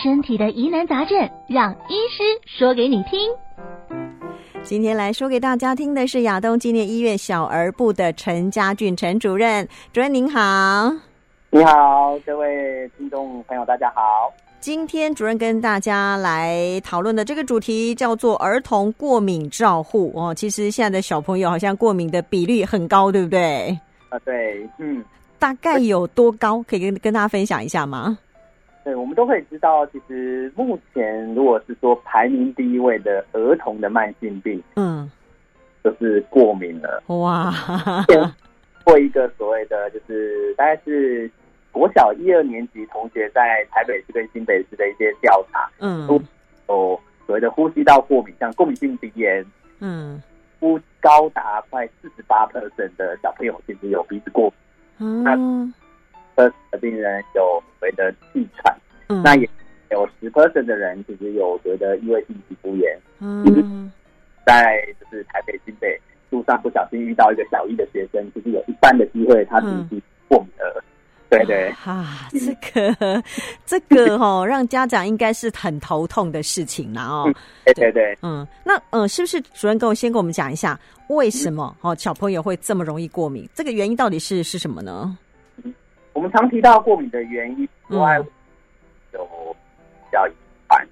身体的疑难杂症，让医师说给你听。今天来说给大家听的是亚东纪念医院小儿部的陈家俊陈主任，主任您好。你好，各位听众朋友，大家好。今天主任跟大家来讨论的这个主题叫做儿童过敏照护哦。其实现在的小朋友好像过敏的比率很高，对不对？啊，对，嗯，大概有多高？可以跟跟大家分享一下吗？对，我们都可以知道，其实目前如果是说排名第一位的儿童的慢性病，嗯，就是过敏了。哇，做一个所谓的，就是大概是。国小一二年级同学在台北市跟新北市的一些调查，嗯，都有所谓的呼吸道过敏，像过敏性鼻炎，嗯，呼高达快四十八 percent 的小朋友其实有鼻子过敏，嗯，那的病人有所谓的气喘，嗯，那也有十 percent 的人其实有所谓的异位性皮肤炎，嗯，在就是台北新北路上不小心遇到一个小一的学生，就是有一半的机会他鼻子过敏了。对对啊，这个这个哦，让家长应该是很头痛的事情了哦。对对对，嗯，那嗯，是不是主任跟我先跟我们讲一下，为什么哦小朋友会这么容易过敏？这个原因到底是是什么呢？我们常提到过敏的原因，不外乎有比较遗传，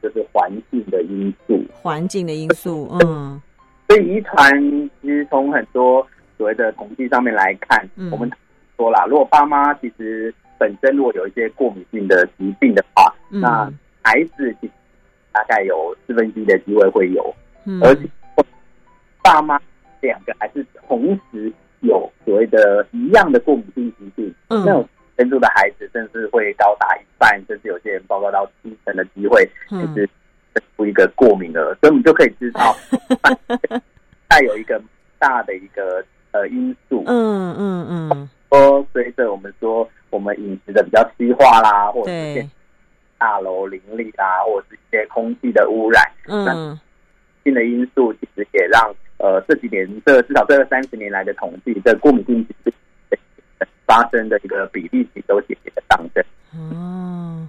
就是环境的因素，环境的因素，嗯，所以遗传其实从很多所谓的统计上面来看，我们。说啦，如果爸妈其实本身如果有一些过敏性的疾病的话，嗯、那孩子其实大概有四分之一的机会会有，嗯、而且爸妈两个还是同时有所谓的一样的过敏性疾病，嗯、那种程度的孩子甚至会高达一半，甚至有些人报告到七成的机会，就是出一个过敏儿，所以我们就可以知道，带有一个大的一个呃因素，嗯嗯嗯。嗯说随着我们说我们饮食的比较西化啦，或者是一些大楼林立啦，或者是一些空气的污染，嗯，新的因素其实也让呃这几年这至少这三十年来的统计，这过敏性疾病发生的一个比例其实都节节的上升。哦，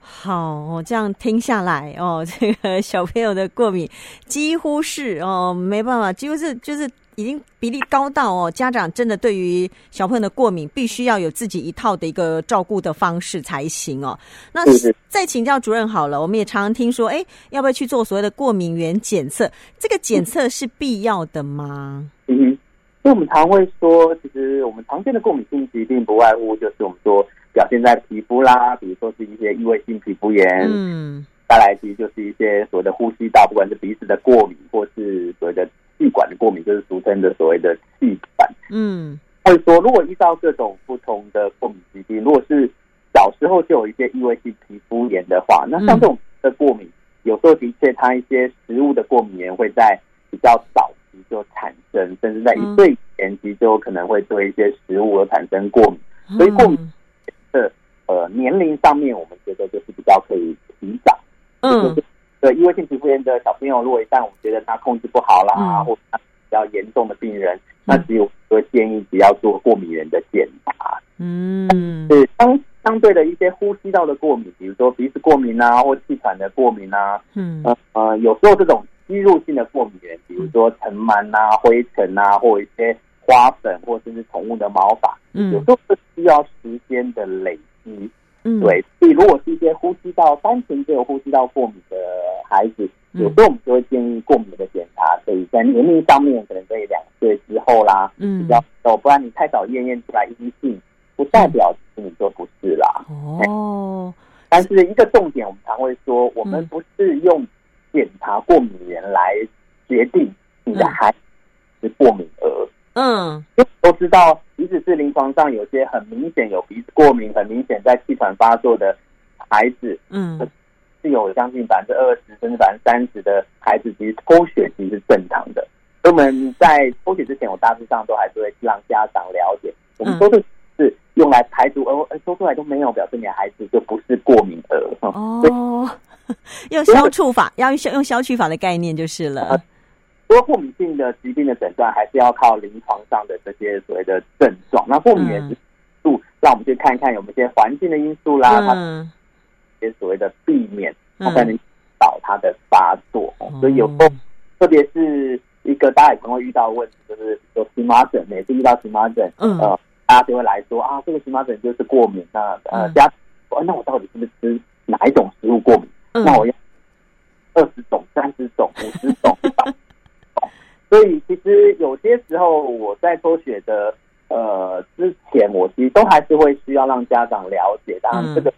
好，我这样听下来哦，这个小朋友的过敏几乎是哦没办法，几乎是就是。已经比例高到哦，家长真的对于小朋友的过敏，必须要有自己一套的一个照顾的方式才行哦。那再请教主任好了，我们也常常听说，哎，要不要去做所谓的过敏原检测？这个检测是必要的吗？嗯哼，因为我们常会说，其实我们常见的过敏性疾病不外乎就是我们说表现在皮肤啦，比如说是一些异位性皮肤炎，嗯，再来其实就是一些所谓的呼吸道，不管是鼻子的过敏，或是所谓的。气管的过敏就是俗称的所谓的气喘。嗯，或者说，如果遇到各种不同的过敏疾病，如果是小时候就有一些异位性皮肤炎的话，那像这种的过敏，有时候的确它一些食物的过敏原会在比较早期就产生，甚至在一岁前期就有可能会对一些食物而产生过敏。所以过敏的呃年龄上面，我们觉得就是比较可以提早。嗯。对，异位性皮肤炎的小朋友，如果一旦我们觉得他控制不好啦，嗯、或者他比较严重的病人，嗯、那只有说建议不要做过敏原的检查。嗯，对相相对的一些呼吸道的过敏，比如说鼻子过敏啊，或气喘的过敏啊，嗯。呃，呃，有时候这种吸入性的过敏源，比如说尘螨啊、灰尘啊，或一些花粉，或甚至宠物的毛发，嗯，有时候是需要时间的累积。嗯，对，所以如果是一些呼吸道单纯就有呼吸道过敏的孩子，有时候我们就会建议过敏的检查，所以在年龄上面可能在两岁之后啦，嗯，比较哦，不然你太早验验出来阴性，不代表你就不是啦。哦，但是一个重点，我们常会说，我们不是用检查过敏源来决定你的孩子是过敏儿。嗯，都知道，即使是临床上有些很明显有鼻子过敏、很明显在气喘发作的孩子，嗯，是有将近百分之二十甚至百分之三十的孩子，其实抽血其实是正常的。所以我们在抽血之前，我大致上都还是会让家长了解，我们都是是用来排除，而说出来都没有，表示你的孩子就不是过敏儿。哦，用消除法，要用用消去法的概念就是了。不过过敏性的疾病的诊断还是要靠临床上的这些所谓的症状。那过敏原因素，让我们去看看有没有一些环境的因素啦，嗯、些所谓的避免，才能导它的发作。嗯、所以有时候，特别是一个大家也可能会遇到的问题，就是有荨麻疹，每次遇到荨麻疹，嗯、呃，大家就会来说啊，这个荨麻疹就是过敏。那呃，家说，那我到底是不是吃哪一种食物过敏？嗯、那我要二十种、三十种、五十种、一百种。所以其实有些时候我在抽血的。呃，之前我其实都还是会需要让家长了解，当然这个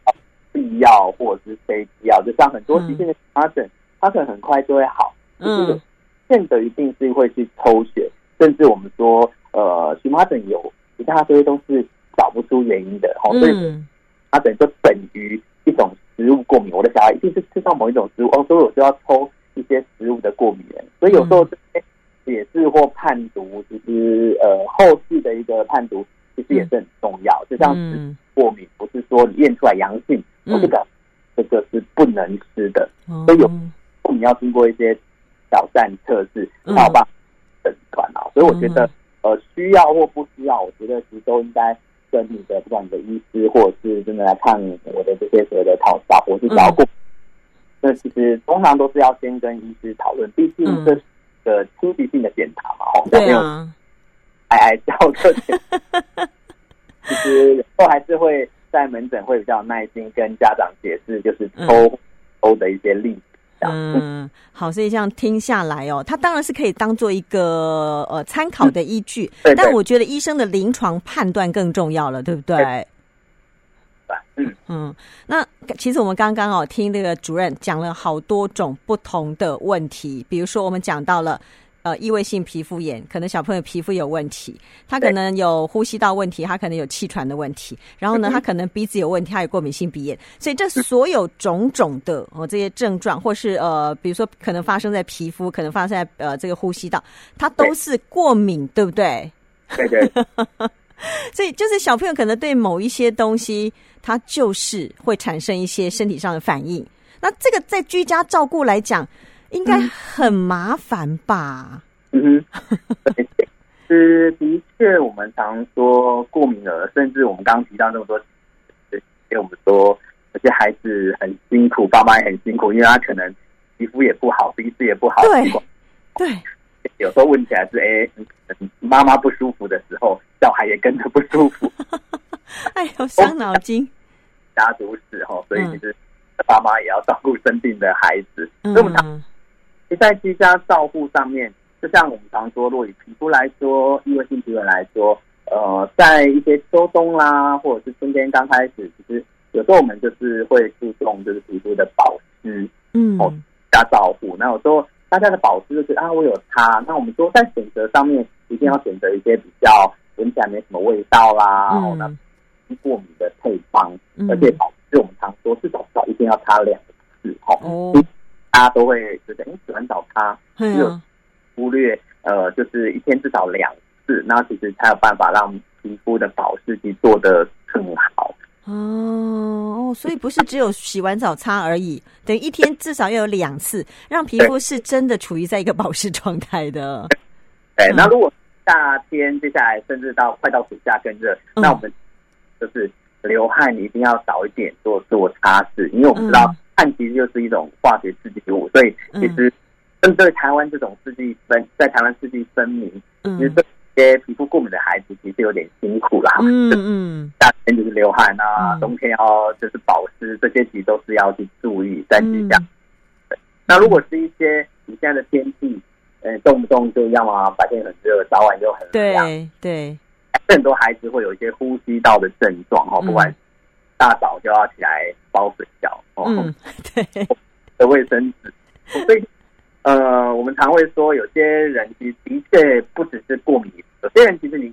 必要或者是非必要，就像很多疾病的荨麻疹，它可能很快就会好，嗯，这个现在一定是会去抽血，甚至我们说，呃，荨麻疹有其他这些都是找不出原因的，好，所以荨麻疹就等于一种食物过敏，我的小孩一定是吃到某一种食物，哦，所以我就要抽一些食物的过敏源，所以有时候这些。解释或判读，其实呃后续的一个判读，其实也是很重要。嗯、就像是过敏，不是说你验出来阳性，我、这个这个是不能吃的，嗯、所以有你要经过一些挑战测试，才有办法诊断啊。所以我觉得呃需要或不需要，我觉得其实都应该跟你的不管你的医师，或者是真的来看我的这些所谓的讨伐或是照顾，那、嗯、其实通常都是要先跟医师讨论，毕竟这是。的初级性的检查嘛，吼，对啊，哀哀叫的，其实都还是会在门诊会比较耐心跟家长解释，就是抽抽的一些例子。嗯，好，所以这样听下来哦，它当然是可以当做一个呃参考的依据，嗯、但我觉得医生的临床判断更重要了，对不对？对嗯嗯，那其实我们刚刚哦听那个主任讲了好多种不同的问题，比如说我们讲到了呃异位性皮肤炎，可能小朋友皮肤有问题，他可能有呼吸道问题，他可能有气喘的问题，然后呢他可能鼻子有问题，他有过敏性鼻炎，所以这所有种种的哦这些症状，或是呃比如说可能发生在皮肤，可能发生在呃这个呼吸道，它都是过敏，对不对？对对。所以就是小朋友可能对某一些东西，他就是会产生一些身体上的反应。那这个在居家照顾来讲，应该很麻烦吧？嗯哼，是的确，我们常说过敏儿，甚至我们刚刚提到那么多，给我们说有些孩子很辛苦，爸妈也很辛苦，因为他可能皮肤也不好，鼻子也不好，对，对。有时候问起来是哎，妈妈不舒服的时候，小孩也跟着不舒服。哎呦，伤脑筋。家族史哈，所以其实爸妈也要照顾生病的孩子。嗯、所以我们常在居家照护上面，就像我们常说，若以皮肤来说，异位性皮肤来说，呃，在一些秋冬啦，或者是春天刚开始，其实有时候我们就是会注重就是皮肤的保湿，嗯，哦，加照护。那有时候。大家的保湿就是啊，我有擦。那我们说在选择上面，一定要选择一些比较闻起来没什么味道啦，然后呢，不过敏的配方，而且保湿我们常说至少至少一天要擦两次哈。哦，大家都会觉得，哎，洗完澡擦，只有忽略呃，就是一天至少两次，那其实才有办法让皮肤的保湿期做得更好。哦哦，所以不是只有洗完澡擦而已，等于一天至少要有两次，让皮肤是真的处于在一个保湿状态的。对，那如果夏天接下来甚至到快到暑假更热，嗯、那我们就是流汗一定要少一点做做擦拭，因为我们知道汗其实就是一种化学刺激物，所以其实针对台湾这种四季分，在台湾四季分明，嗯、其实这些皮肤过敏的孩子其实有点辛苦啦。嗯 嗯。夏天就是流汗啊，冬天要就是保湿，这些其实都是要去注意在居家。嗯、那如果是一些你现在的天气，呃，动不动就要么白天很热，早晚就很凉，对对，很多孩子会有一些呼吸道的症状哦，不管大早就要起来包水饺哦，嗯、对的卫生纸。所以呃，我们常会说，有些人其实的确不只是过敏，有些人其实你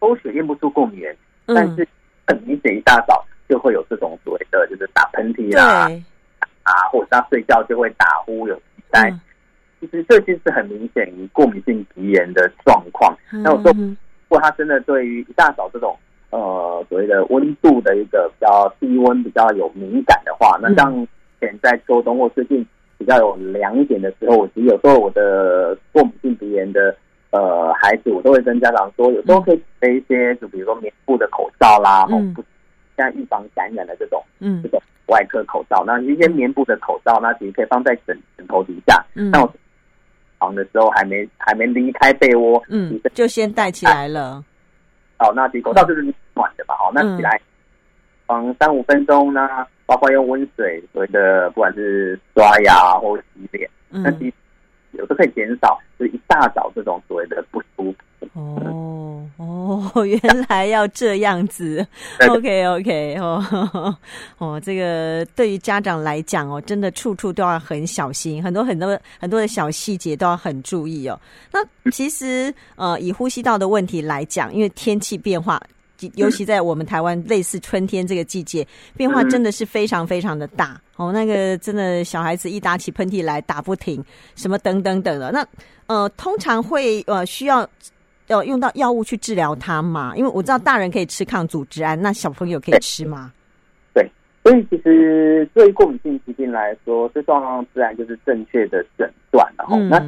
抽血验不出过敏源，但是。嗯很明显，一大早就会有这种所谓的，就是打喷嚏啦，对啊，或者他睡觉就会打呼、有鼻塞。嗯、其实这些是很明显过敏性鼻炎的状况。那我说，如果他真的对于一大早这种呃所谓的温度的一个比较低温比较有敏感的话，那像现在秋冬或最近比较有凉一点的时候，我其实有时候我的过敏性鼻炎的。呃，孩子，我都会跟家长说，有时候可以备一些，就比如说棉布的口罩啦，嗯，现在预防感染的这种，嗯，这种外科口罩，那一些棉布的口罩，那其实可以放在枕枕头底下。嗯，那我床的时候还没还没离开被窝，嗯，就先带起来了。哦，那其实口罩就是暖的吧，哦，那起来，嗯，三五分钟呢，包括用温水，所谓的不管是刷牙或洗脸，那其实有时候可以减少，就是一大早这种所谓的不舒服。哦哦，原来要这样子。OK OK 哦 哦，这个对于家长来讲哦，真的处处都要很小心，很多很多很多的小细节都要很注意哦。那其实呃，以呼吸道的问题来讲，因为天气变化，尤其在我们台湾类似春天这个季节，变化真的是非常非常的大哦。那个真的小孩子一打起喷嚏来打不停，什么等等等的。那呃，通常会呃需要。要用到药物去治疗它吗？因为我知道大人可以吃抗组织胺，那小朋友可以吃吗？对，所以其实对于过敏性疾病来说，最重要自然就是正确的诊断。然后，那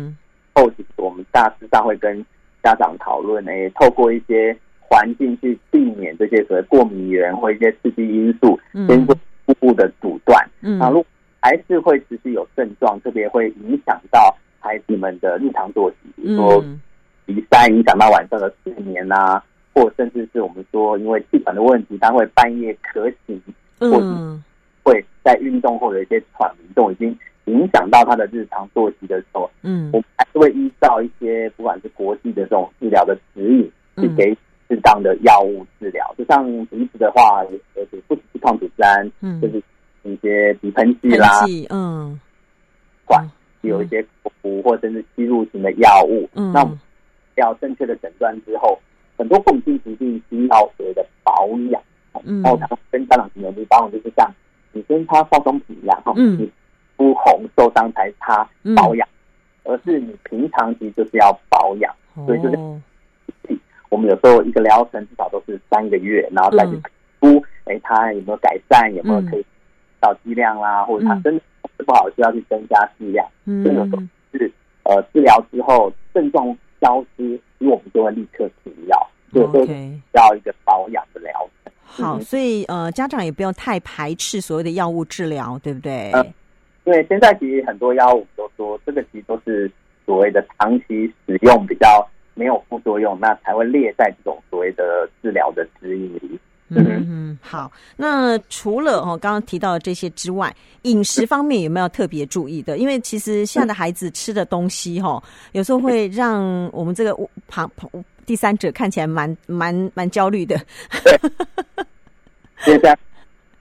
后其实我们大致上会跟家长讨论，诶，透过一些环境去避免这些所谓过敏源或一些刺激因素，先做初步的阻断。嗯，如果还是会持续有症状，特别会影响到孩子们的日常作息，比如说。鼻塞影响到晚上的睡眠啊，或甚至是我们说因为气喘的问题，他会半夜咳醒，或者会在运动后有一些喘鸣，都已经影响到他的日常作息的时候，嗯，我们还是会依照一些不管是国际的这种治疗的指引，去给适当的药物治疗。就像鼻子的话，呃，不只是抗组织胺，嗯，就是一些鼻喷剂啦，嗯，管有一些口服或者是吸入型的药物，嗯，那。要正确的诊断之后，很多过敏性疾病需要所谓的保养。嗯，然后跟家长朋友，你保养就是像你跟擦化妆品一样，哈，嗯，你肤红受伤才擦保养，而是你平常其实就是要保养。所以就是，我们有时候一个疗程至少都是三个月，然后再去评估，哎，它有没有改善，有没有可以到剂量啦，或者它真的不好，需要去增加剂量。嗯，这种是呃治疗之后症状。消失，所以我们就会立刻停药，所以都要一个保养的疗程。好，所以呃，家长也不要太排斥所谓的药物治疗，对不对？嗯，因为现在其实很多药物都说，这个其实都是所谓的长期使用比较没有副作用，那才会列在这种所谓的治疗的指引里。嗯嗯，好。那除了哦刚刚提到的这些之外，饮食方面有没有特别注意的？因为其实现在的孩子吃的东西哈，有时候会让我们这个旁旁第三者看起来蛮蛮蛮焦虑的。现在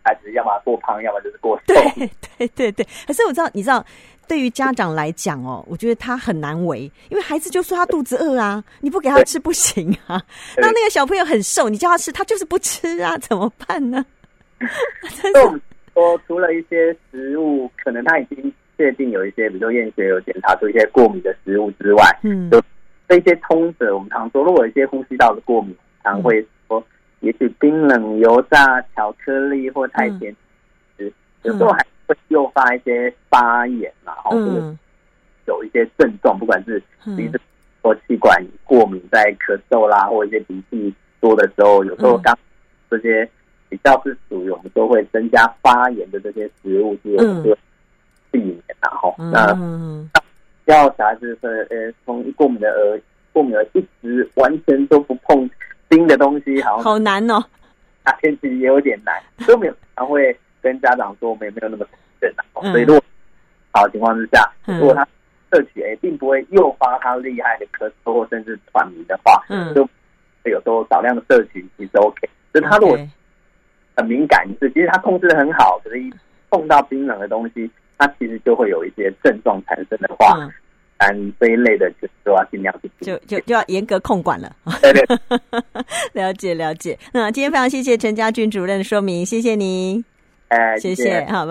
孩子要么过胖，要么就是过瘦。对对对对，可是我知道，你知道。对于家长来讲哦，我觉得他很难为，因为孩子就说他肚子饿啊，你不给他吃不行啊。那那个小朋友很瘦，你叫他吃，他就是不吃啊，怎么办呢？说除了一些食物，可能他已经确定有一些，比如说验血有检查出一些过敏的食物之外，嗯，就这些通则，我们常说，如果有一些呼吸道的过敏，常会说，也许冰冷、油炸、巧克力或太甜食，有时候还。会诱发一些发炎，然后或者有一些症状，不管是鼻子或气管过敏，在咳嗽啦，或者一些鼻涕多的时候，有时候刚这些比较是属于我们说会增加发炎的这些食物，就就避免，然后那要小孩子是呃，从过敏的儿过敏儿一直完全都不碰冰的东西，好好难哦，夏天其实也有点难，都没有常会。跟家长说，我们也没有那么认真，所以如果好的情况之下，如果他摄取诶，并不会诱发他厉害的咳嗽或甚至喘鸣的话，嗯，就有时候少量的摄取其实 OK。就他如果很敏感，是其实他控制的很好，可是一碰到冰冷的东西，他其实就会有一些症状产生的话，嗯，这一类的就都要尽量去就就就要严格控管了。对对，了解了解。那今天非常谢谢陈家俊主任的说明，谢谢您。哎，谢谢，好吧。